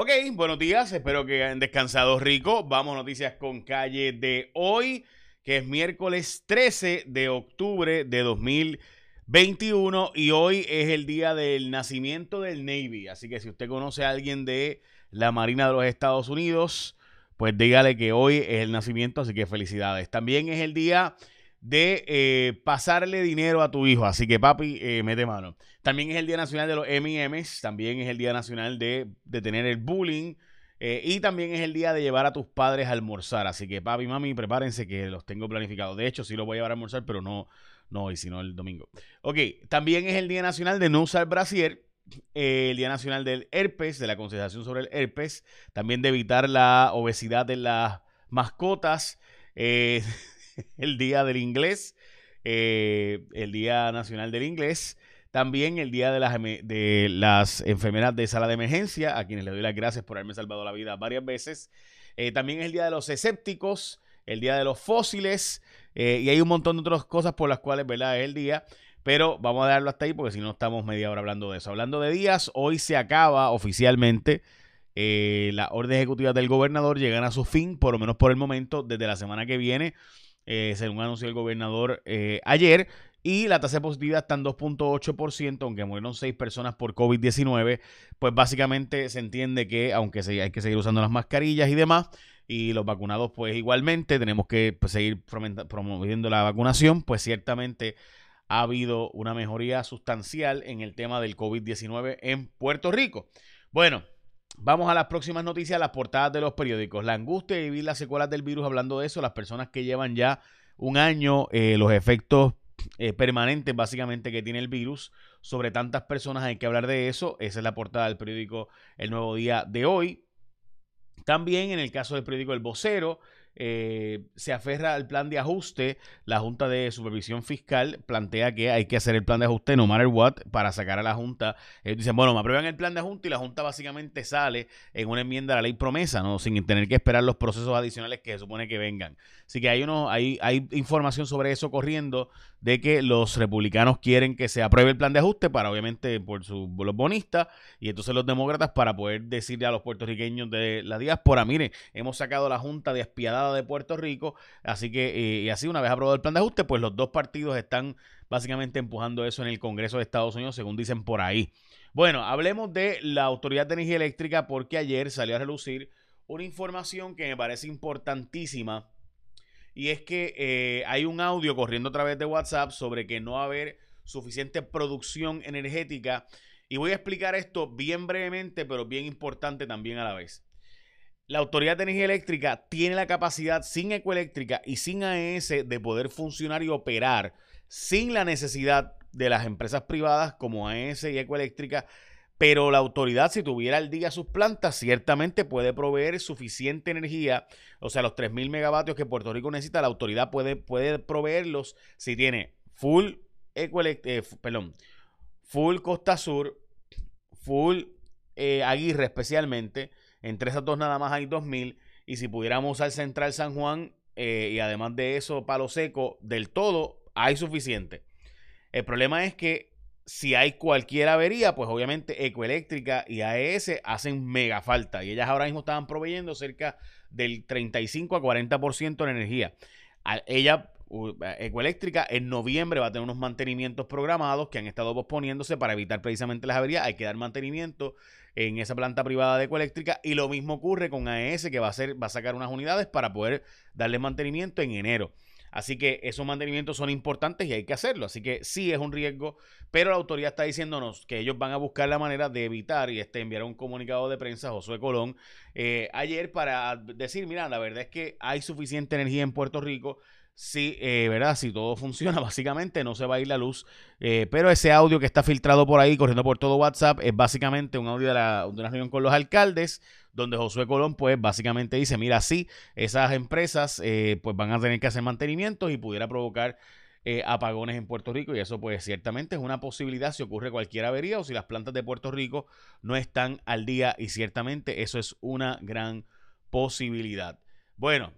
Ok, buenos días, espero que hayan descansado rico. Vamos noticias con calle de hoy, que es miércoles 13 de octubre de 2021 y hoy es el día del nacimiento del Navy. Así que si usted conoce a alguien de la Marina de los Estados Unidos, pues dígale que hoy es el nacimiento, así que felicidades. También es el día de eh, pasarle dinero a tu hijo. Así que papi, eh, mete mano. También es el Día Nacional de los M&M's, también es el Día Nacional de detener el bullying eh, y también es el día de llevar a tus padres a almorzar. Así que papi, mami, prepárense que los tengo planificados. De hecho, sí los voy a llevar a almorzar, pero no, no hoy, sino el domingo. Ok, también es el Día Nacional de no usar brasier. el Día Nacional del Herpes, de la concienciación sobre el herpes, también de evitar la obesidad de las mascotas, el Día del Inglés, eh, el Día Nacional del Inglés, también el Día de las, de las Enfermeras de Sala de Emergencia, a quienes le doy las gracias por haberme salvado la vida varias veces. Eh, también es el Día de los Escépticos, el Día de los Fósiles, eh, y hay un montón de otras cosas por las cuales, ¿verdad? Es el día. Pero vamos a darlo hasta ahí porque si no estamos media hora hablando de eso. Hablando de días, hoy se acaba oficialmente la orden ejecutiva del gobernador. Llegan a su fin, por lo menos por el momento, desde la semana que viene eh, según anunció el gobernador eh, ayer. Y la tasa de positividad está en 2.8%, aunque murieron 6 personas por COVID-19. Pues básicamente se entiende que, aunque hay que seguir usando las mascarillas y demás, y los vacunados, pues igualmente tenemos que pues, seguir promoviendo la vacunación, pues ciertamente ha habido una mejoría sustancial en el tema del COVID-19 en Puerto Rico. Bueno, Vamos a las próximas noticias, las portadas de los periódicos. La angustia de vivir las secuelas del virus, hablando de eso, las personas que llevan ya un año, eh, los efectos eh, permanentes básicamente que tiene el virus sobre tantas personas, hay que hablar de eso. Esa es la portada del periódico El Nuevo Día de hoy. También en el caso del periódico El Vocero, eh, se aferra al plan de ajuste. La Junta de Supervisión Fiscal plantea que hay que hacer el plan de ajuste no matter what para sacar a la Junta. Ellos dicen, bueno, me aprueban el plan de ajuste y la Junta básicamente sale en una enmienda a la ley promesa, ¿no? Sin tener que esperar los procesos adicionales que se supone que vengan. Así que hay, uno, hay, hay información sobre eso corriendo de que los republicanos quieren que se apruebe el plan de ajuste para, obviamente, por su, los bonistas y entonces los demócratas para poder decirle a los puertorriqueños de la diáspora, mire, hemos sacado la Junta despiadada de Puerto Rico. Así que, eh, y así una vez aprobado el plan de ajuste, pues los dos partidos están básicamente empujando eso en el Congreso de Estados Unidos, según dicen por ahí. Bueno, hablemos de la Autoridad de Energía Eléctrica porque ayer salió a relucir una información que me parece importantísima y es que eh, hay un audio corriendo a través de WhatsApp sobre que no va a haber suficiente producción energética y voy a explicar esto bien brevemente, pero bien importante también a la vez la Autoridad de Energía Eléctrica tiene la capacidad sin Ecoeléctrica y sin AES de poder funcionar y operar sin la necesidad de las empresas privadas como AES y Ecoeléctrica, pero la autoridad si tuviera al día sus plantas ciertamente puede proveer suficiente energía, o sea, los 3.000 megavatios que Puerto Rico necesita, la autoridad puede, puede proveerlos si tiene full eh, perdón, full Costa Sur, full eh, Aguirre especialmente, entre esas dos nada más hay 2.000. Y si pudiéramos usar Central San Juan eh, y además de eso Palo Seco, del todo hay suficiente. El problema es que si hay cualquier avería, pues obviamente Ecoeléctrica y AES hacen mega falta. Y ellas ahora mismo estaban proveyendo cerca del 35 a 40% de energía. ella Ecoeléctrica en noviembre va a tener unos mantenimientos programados que han estado posponiéndose para evitar precisamente las averías. Hay que dar mantenimiento en esa planta privada de Ecoeléctrica y lo mismo ocurre con AES que va a, hacer, va a sacar unas unidades para poder darle mantenimiento en enero. Así que esos mantenimientos son importantes y hay que hacerlo. Así que sí es un riesgo, pero la autoridad está diciéndonos que ellos van a buscar la manera de evitar y este enviar un comunicado de prensa, Josué Colón, eh, ayer para decir, mira, la verdad es que hay suficiente energía en Puerto Rico Sí, eh, ¿verdad? Si todo funciona, básicamente no se va a ir la luz. Eh, pero ese audio que está filtrado por ahí, corriendo por todo WhatsApp, es básicamente un audio de, una reunión con los alcaldes, donde Josué Colón, pues básicamente dice, mira, sí, esas empresas eh, pues van a tener que hacer mantenimiento y pudiera provocar apagones en Puerto Rico. Y eso pues ciertamente es una posibilidad si ocurre cualquier avería o si las plantas de Puerto Rico no están al día. Y ciertamente eso es una gran posibilidad. Bueno,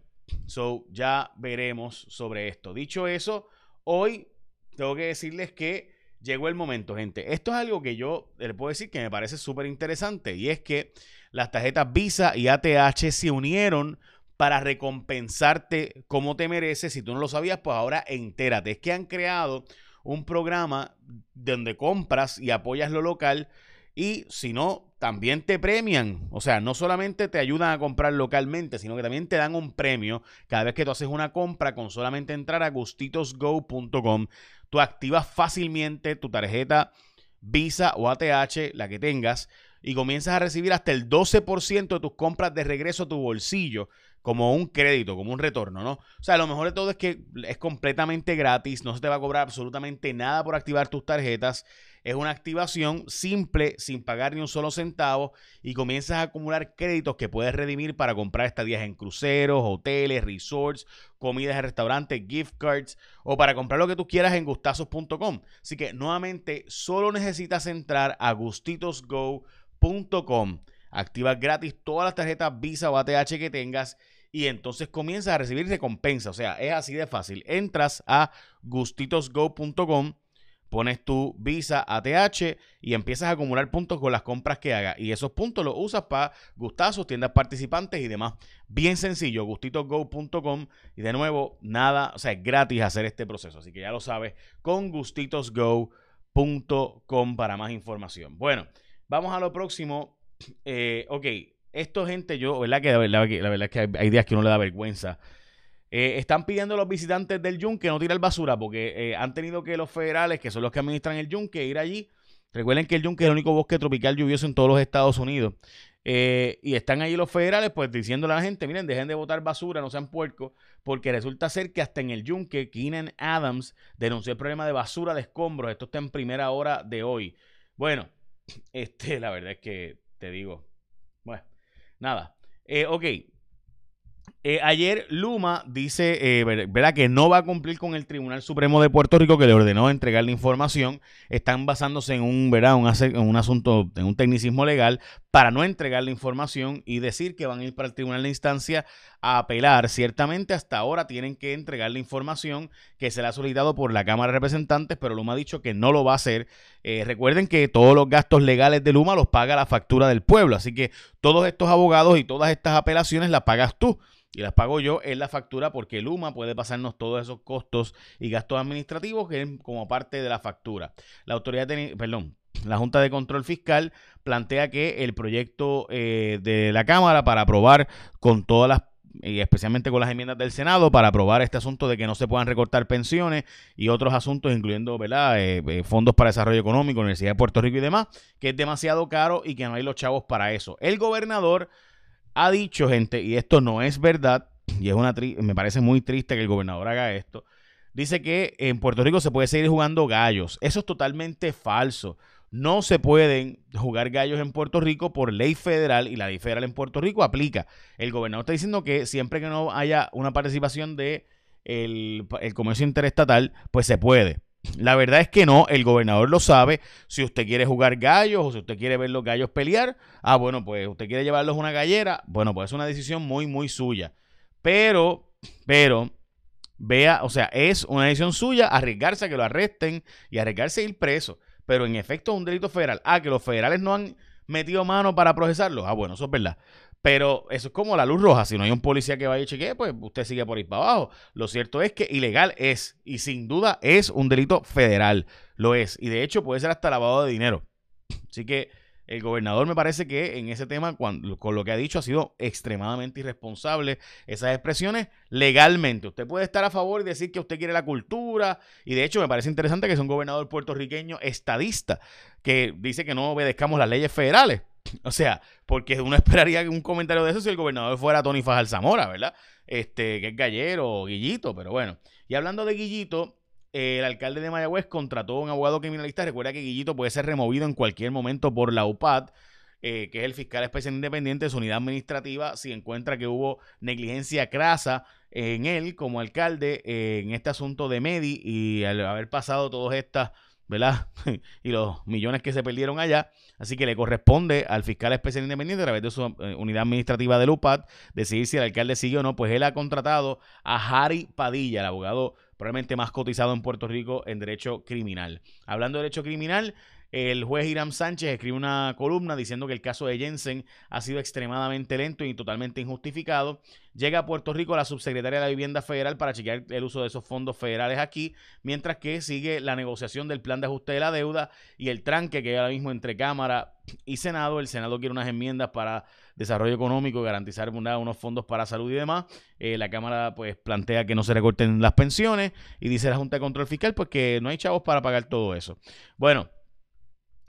So, ya veremos sobre esto. Dicho eso, hoy tengo que decirles que llegó el momento, gente. Esto es algo que yo le puedo decir que me parece súper interesante y es que las tarjetas Visa y ATH se unieron para recompensarte como te mereces. Si tú no lo sabías, pues ahora entérate. Es que han creado un programa donde compras y apoyas lo local y si no, también te premian. O sea, no solamente te ayudan a comprar localmente, sino que también te dan un premio cada vez que tú haces una compra con solamente entrar a gustitosgo.com. Tú activas fácilmente tu tarjeta Visa o ATH, la que tengas, y comienzas a recibir hasta el 12% de tus compras de regreso a tu bolsillo como un crédito, como un retorno, ¿no? O sea, lo mejor de todo es que es completamente gratis, no se te va a cobrar absolutamente nada por activar tus tarjetas. Es una activación simple, sin pagar ni un solo centavo, y comienzas a acumular créditos que puedes redimir para comprar estadías en cruceros, hoteles, resorts, comidas de restaurantes, gift cards, o para comprar lo que tú quieras en gustazos.com. Así que nuevamente, solo necesitas entrar a gustitosgo.com. Activas gratis todas las tarjetas Visa o ATH que tengas y entonces comienzas a recibir recompensa. O sea, es así de fácil. Entras a gustitosgo.com, pones tu Visa ATH y empiezas a acumular puntos con las compras que hagas. Y esos puntos los usas para gustazos, tiendas participantes y demás. Bien sencillo, gustitosgo.com. Y de nuevo, nada, o sea, es gratis hacer este proceso. Así que ya lo sabes, con gustitosgo.com para más información. Bueno, vamos a lo próximo. Eh, ok, esto, gente, yo, ¿verdad? Que la verdad, la verdad es que hay, días que uno le da vergüenza. Eh, están pidiendo a los visitantes del yunque no tirar basura porque eh, han tenido que los federales, que son los que administran el yunque, ir allí. Recuerden que el yunque es el único bosque tropical lluvioso en todos los Estados Unidos. Eh, y están allí los federales, pues diciéndole a la gente, miren, dejen de botar basura, no sean puercos, porque resulta ser que hasta en el yunque, Keenan Adams denunció el problema de basura de escombros. Esto está en primera hora de hoy. Bueno, este, la verdad es que te digo, bueno, nada. Eh, ok. Eh, ayer Luma dice, eh, ¿verdad? Que no va a cumplir con el Tribunal Supremo de Puerto Rico que le ordenó entregar la información. Están basándose en un, ¿verdad? Un, en un asunto, en un tecnicismo legal para no entregar la información y decir que van a ir para el Tribunal de Instancia a apelar. Ciertamente hasta ahora tienen que entregar la información que se le ha solicitado por la Cámara de Representantes, pero Luma ha dicho que no lo va a hacer. Eh, recuerden que todos los gastos legales de Luma los paga la factura del pueblo, así que todos estos abogados y todas estas apelaciones las pagas tú y las pago yo en la factura porque Luma puede pasarnos todos esos costos y gastos administrativos que como parte de la factura. La autoridad, perdón, la Junta de Control Fiscal plantea que el proyecto eh, de la Cámara para aprobar con todas las y especialmente con las enmiendas del Senado para aprobar este asunto de que no se puedan recortar pensiones y otros asuntos, incluyendo ¿verdad? Eh, eh, fondos para desarrollo económico, Universidad de Puerto Rico y demás, que es demasiado caro y que no hay los chavos para eso. El gobernador ha dicho, gente, y esto no es verdad, y es una me parece muy triste que el gobernador haga esto, dice que en Puerto Rico se puede seguir jugando gallos. Eso es totalmente falso. No se pueden jugar gallos en Puerto Rico por ley federal y la ley federal en Puerto Rico aplica. El gobernador está diciendo que siempre que no haya una participación de el comercio interestatal, pues se puede. La verdad es que no, el gobernador lo sabe. Si usted quiere jugar gallos o si usted quiere ver los gallos pelear, ah, bueno, pues usted quiere llevarlos una gallera, bueno, pues es una decisión muy, muy suya. Pero, pero, vea, o sea, es una decisión suya arriesgarse a que lo arresten y arriesgarse a ir preso. Pero en efecto es un delito federal. Ah, que los federales no han metido mano para procesarlo. Ah, bueno, eso es verdad. Pero eso es como la luz roja. Si no hay un policía que vaya y chequee, pues usted sigue por ir para abajo. Lo cierto es que ilegal es. Y sin duda es un delito federal. Lo es. Y de hecho puede ser hasta lavado de dinero. Así que el gobernador me parece que en ese tema, con lo que ha dicho, ha sido extremadamente irresponsable. Esas expresiones legalmente. Usted puede estar a favor y decir que usted quiere la cultura. Y de hecho me parece interesante que es un gobernador puertorriqueño estadista que dice que no obedezcamos las leyes federales. O sea, porque uno esperaría un comentario de eso si el gobernador fuera Tony Fajal Zamora, ¿verdad? Este, que es gallero Guillito, pero bueno. Y hablando de Guillito, el alcalde de Mayagüez contrató a un abogado criminalista. Recuerda que Guillito puede ser removido en cualquier momento por la UPAD, eh, que es el fiscal especial independiente de su unidad administrativa, si encuentra que hubo negligencia crasa en él como alcalde eh, en este asunto de Medi y al haber pasado todas estas ¿verdad? y los millones que se perdieron allá. Así que le corresponde al fiscal especial independiente a través de su eh, unidad administrativa del UPAD decidir si el alcalde sigue o no. Pues él ha contratado a Harry Padilla, el abogado probablemente más cotizado en Puerto Rico en derecho criminal. Hablando de derecho criminal, El juez Irán Sánchez escribe una columna diciendo que el caso de Jensen ha sido extremadamente lento y totalmente injustificado. Llega a Puerto Rico la subsecretaria de la Vivienda Federal para chequear el uso de esos fondos federales aquí, mientras que sigue la negociación del plan de ajuste de la deuda y el tranque que hay ahora mismo entre Cámara y Senado. El Senado quiere unas enmiendas para desarrollo económico, garantizar unos fondos para salud y demás. Eh, la Cámara pues plantea que no se recorten las pensiones y dice la Junta de Control Fiscal pues que no hay chavos para pagar todo eso. Bueno,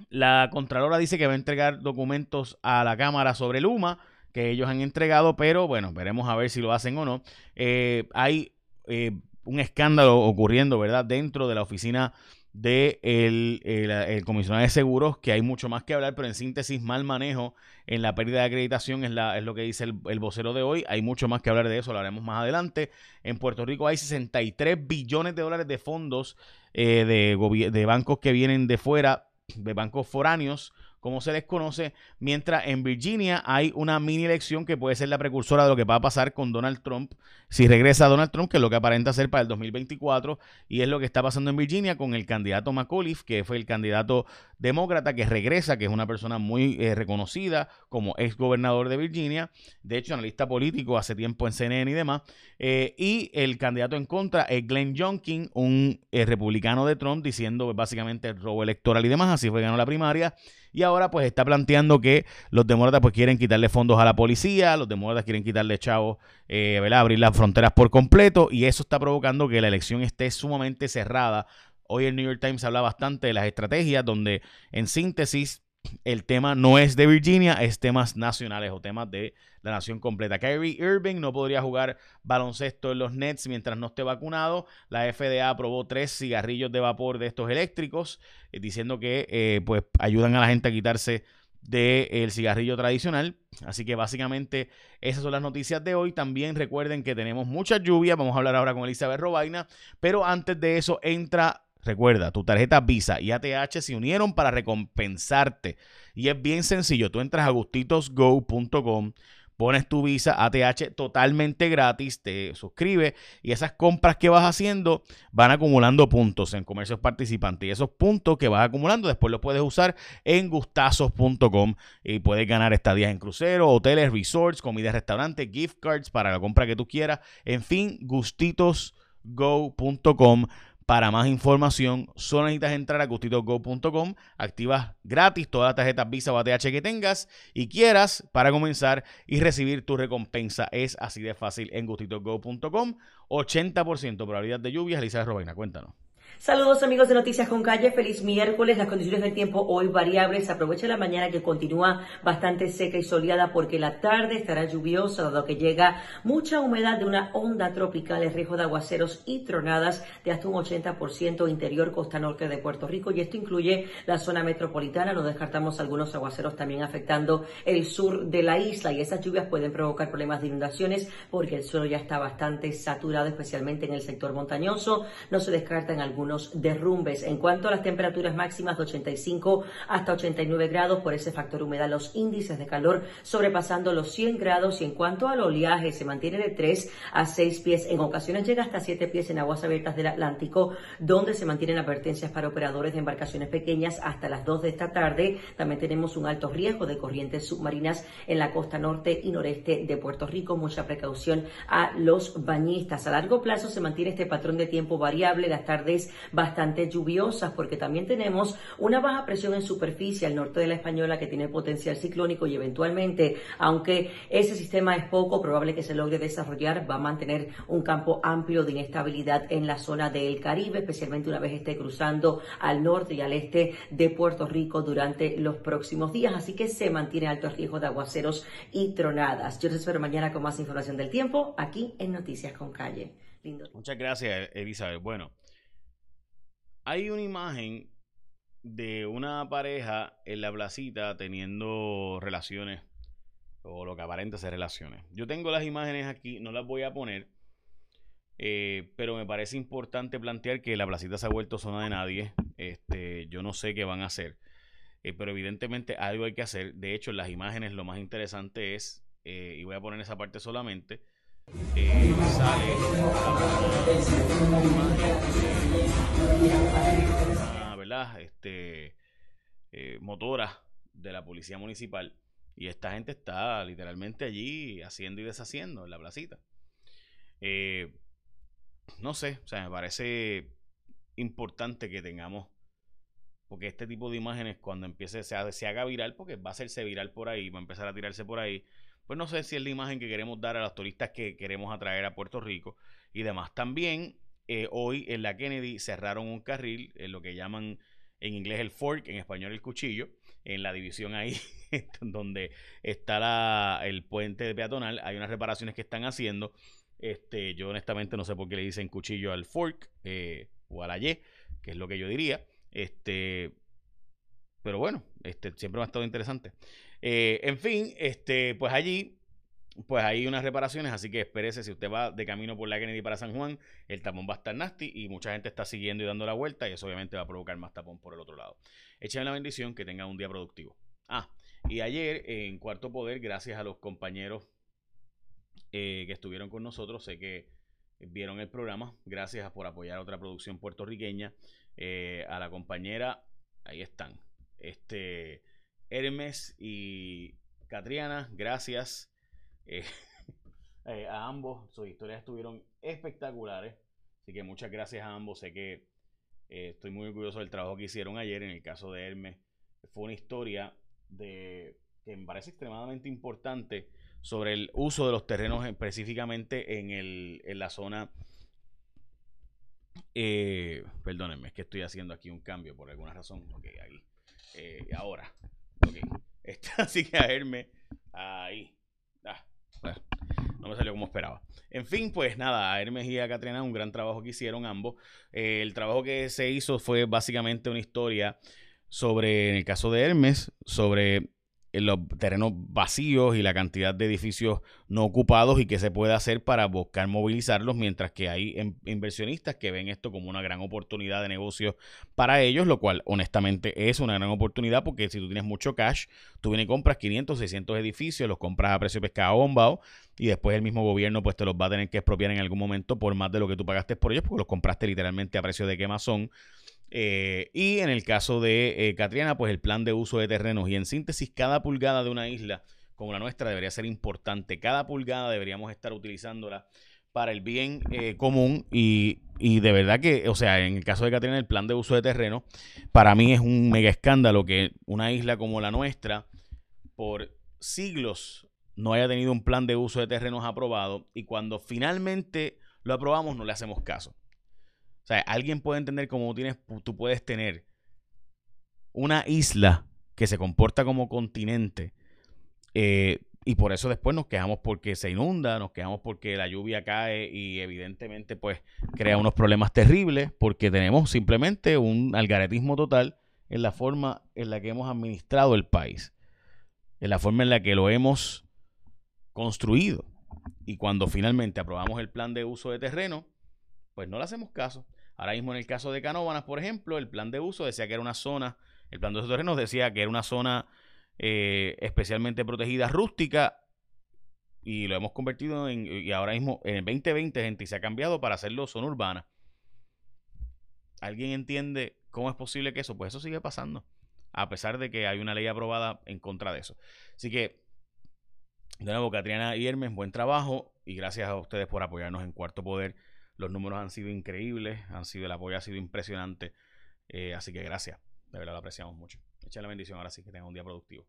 la Contralora dice que va a entregar documentos a la Cámara sobre Luma que ellos han entregado, pero bueno, veremos a ver si lo hacen o no. Eh, hay eh, un escándalo ocurriendo, ¿verdad? Dentro de la oficina de el, comisionado de seguros, que hay mucho más que hablar, pero en síntesis, mal manejo en la pérdida de acreditación es, lo que dice el, vocero de hoy. Hay mucho más que hablar de eso, lo haremos más adelante. En Puerto Rico hay 63 billones de dólares de fondos eh, de bancos que vienen de fuera, de bancos foráneos como se les conoce, mientras en Virginia hay una mini elección que puede ser la precursora de lo que va a pasar con Donald Trump, si regresa Donald Trump, que es lo que aparenta ser para el 2024, y es lo que está pasando en Virginia con el candidato McAuliffe, que fue el candidato demócrata que regresa, que es una persona muy eh, reconocida como ex gobernador de Virginia, de hecho analista político hace tiempo en CNN y demás, eh, y el candidato en contra es Glenn Youngkin, un eh, republicano de Trump, diciendo básicamente robo electoral y demás, así fue ganó la primaria y ahora pues está planteando que los demócratas pues quieren quitarle fondos a la policía, los demócratas quieren quitarle chavos, eh, abrir las fronteras por completo y eso está provocando que la elección esté sumamente cerrada. Hoy el New York Times habla bastante de las estrategias donde en síntesis el tema no es de Virginia, es temas nacionales o temas de la nación completa. Kyrie Irving no podría jugar baloncesto en los Nets mientras no esté vacunado. La FDA aprobó tres cigarrillos de vapor de estos eléctricos, eh, diciendo que eh, pues ayudan a la gente a quitarse del cigarrillo tradicional. Así que básicamente esas son las noticias de hoy. También recuerden que tenemos mucha lluvia. Vamos a hablar ahora con Elizabeth Robaina. Pero antes de eso entra Recuerda, tu tarjeta Visa y ATH se unieron para recompensarte. Y es bien sencillo. Tú entras a gustitosgo.com, pones tu Visa ATH totalmente gratis, te suscribes y esas compras que vas haciendo van acumulando puntos en comercios participantes. Y esos puntos que vas acumulando después los puedes usar en gustazos.com y puedes ganar estadías en cruceros, hoteles, resorts, comidas, restaurantes, gift cards para la compra que tú quieras. En fin, gustitosgo.com para más información, solo necesitas entrar a gustitosgo.com, activas gratis todas las tarjetas Visa o ATH que tengas y quieras para comenzar y recibir tu recompensa. Es así de fácil en gustitosgo.com. 80% probabilidad de lluvias. Elizabeth Robina, cuéntanos. Saludos amigos de Noticias con Calle, feliz miércoles. Las condiciones del tiempo hoy variables. Aprovecha la mañana que continúa bastante seca y soleada porque la tarde estará lluviosa, dado que llega mucha humedad de una onda tropical, el riesgo de aguaceros y tronadas de hasta un 80% interior costa norte de Puerto Rico. Y esto incluye la zona metropolitana. No descartamos algunos aguaceros también afectando el sur de la isla. Y esas lluvias pueden provocar problemas de inundaciones porque el suelo ya está bastante saturado, especialmente en el sector montañoso. No se descartan algunos derrumbes. En cuanto a las temperaturas máximas de 85 hasta 89 grados, por ese factor humedad, los índices de calor sobrepasando los 100 grados y en cuanto al oleaje se mantiene de 3 a 6 pies, en ocasiones llega hasta 7 pies en aguas abiertas del Atlántico, donde se mantienen advertencias para operadores de embarcaciones pequeñas hasta las 2 de esta tarde. También tenemos un alto riesgo de corrientes submarinas en la costa norte y noreste de Puerto Rico. Mucha precaución a los bañistas. A largo plazo se mantiene este patrón de tiempo variable. Las tardes bastante lluviosas porque también tenemos una baja presión en superficie al norte de la Española que tiene potencial ciclónico y eventualmente, aunque ese sistema es poco probable que se logre desarrollar, va a mantener un campo amplio de inestabilidad en la zona del Caribe, especialmente una vez esté cruzando al norte y al este de Puerto Rico durante los próximos días. Así que se mantiene alto riesgo de aguaceros y tronadas. Yo les espero mañana con más información del tiempo aquí en Noticias con Calle. Lindo. Muchas gracias, Elizabeth. Bueno, hay una imagen de una pareja en la placita teniendo relaciones o lo que aparenta ser relaciones. Yo tengo las imágenes aquí, no las voy a poner, eh, pero me parece importante plantear que la placita se ha vuelto zona de nadie. Este, yo no sé qué van a hacer, eh, pero evidentemente algo hay que hacer. De hecho, en las imágenes lo más interesante es, eh, y voy a poner esa parte solamente, sale ¿verdad? Este, eh, motoras de la policía municipal. Y esta gente está literalmente allí haciendo y deshaciendo en la placita. Eh, no sé, o sea, me parece importante que tengamos, porque este tipo de imágenes cuando empiece, se, se haga viral, porque va a hacerse viral por ahí, va a empezar a tirarse por ahí, pues no sé si es la imagen que queremos dar a los turistas que queremos atraer a Puerto Rico y demás. También eh, hoy en la Kennedy cerraron un carril, en lo que llaman en inglés el fork, en español el cuchillo, en la división ahí donde está el puente peatonal, hay unas reparaciones que están haciendo. Este, yo honestamente no sé por qué le dicen cuchillo al fork eh, o a la Y, que es lo que yo diría. Este, pero bueno, este, siempre ha estado interesante. Eh, en fin, este, pues allí pues hay unas reparaciones, así que espérese, si usted va de camino por la Kennedy para San Juan, el tapón va a estar nasty y mucha gente está siguiendo y dando la vuelta y eso obviamente va a provocar más tapón por el otro lado. Échenle la bendición, que tengan un día productivo. Ah, y ayer en Cuarto Poder, gracias a los compañeros eh, que estuvieron con nosotros, sé que vieron el programa, gracias por apoyar a otra producción puertorriqueña, eh, a la compañera, ahí están, este Hermes y Catriana, gracias. Eh, eh, a ambos. Sus historias estuvieron espectaculares. Así que muchas gracias a ambos. Sé que eh, estoy muy orgulloso del trabajo que hicieron ayer. En el caso de Hermes, fue una historia que me parece extremadamente importante sobre el uso de los terrenos específicamente en, el, en la zona. perdónenme, es que estoy haciendo aquí un cambio por alguna razón. Ok, ahí. ahora. Ok. así que a Hermes. Ahí. Ah, no me salió como esperaba. En fin, pues nada, a Hermes y a Catriana, un gran trabajo que hicieron ambos. Eh, el trabajo que se hizo fue básicamente una historia sobre, en el caso de Hermes, sobre los terrenos vacíos y la cantidad de edificios no ocupados y qué se puede hacer para buscar movilizarlos, mientras que hay em, inversionistas que ven esto como una gran oportunidad de negocio para ellos, lo cual honestamente es una gran oportunidad porque si tú tienes mucho cash, tú vienes y compras 500, 600 edificios, los compras a precio de pescado bombao y después el mismo gobierno pues te los va a tener que expropiar en algún momento por más de lo que tú pagaste por ellos porque los compraste literalmente a precio de quemazón eh, y en el caso de eh, Catriana, pues el plan de uso de terrenos. Y en síntesis, cada pulgada de una isla como la nuestra debería ser importante. Cada pulgada deberíamos estar utilizándola para el bien eh, común y, de verdad que, o sea, en el caso de Catriana, el plan de uso de terreno, para mí es un mega escándalo que una isla como la nuestra, por siglos, no haya tenido un plan de uso de terrenos aprobado y cuando finalmente lo aprobamos no le hacemos caso. O sea, alguien puede entender cómo tienes, tú puedes tener una isla que se comporta como continente eh, y por eso después nos quejamos porque se inunda, nos quejamos porque la lluvia cae y evidentemente pues crea unos problemas terribles porque tenemos simplemente un algaretismo total en la forma en la que hemos administrado el país, en la forma en la que lo hemos construido. Y cuando finalmente aprobamos el plan de uso de terreno, pues no le hacemos caso. Ahora mismo en el caso de Canóvanas, por ejemplo, el plan de uso decía que era una zona, el plan de uso de terrenos decía que era una zona eh, especialmente protegida rústica y lo hemos convertido en, y ahora mismo en el 2020, gente, se ha cambiado para hacerlo zona urbana. ¿Alguien entiende cómo es posible que eso? Pues eso sigue pasando, a pesar de que hay una ley aprobada en contra de eso. Así que, de nuevo, Catriana y buen trabajo y gracias a ustedes por apoyarnos en Cuarto Poder. Los números han sido increíbles, han sido, el apoyo ha sido impresionante. Eh, así que gracias, de verdad lo apreciamos mucho. Echa la bendición ahora sí, que tengan un día productivo.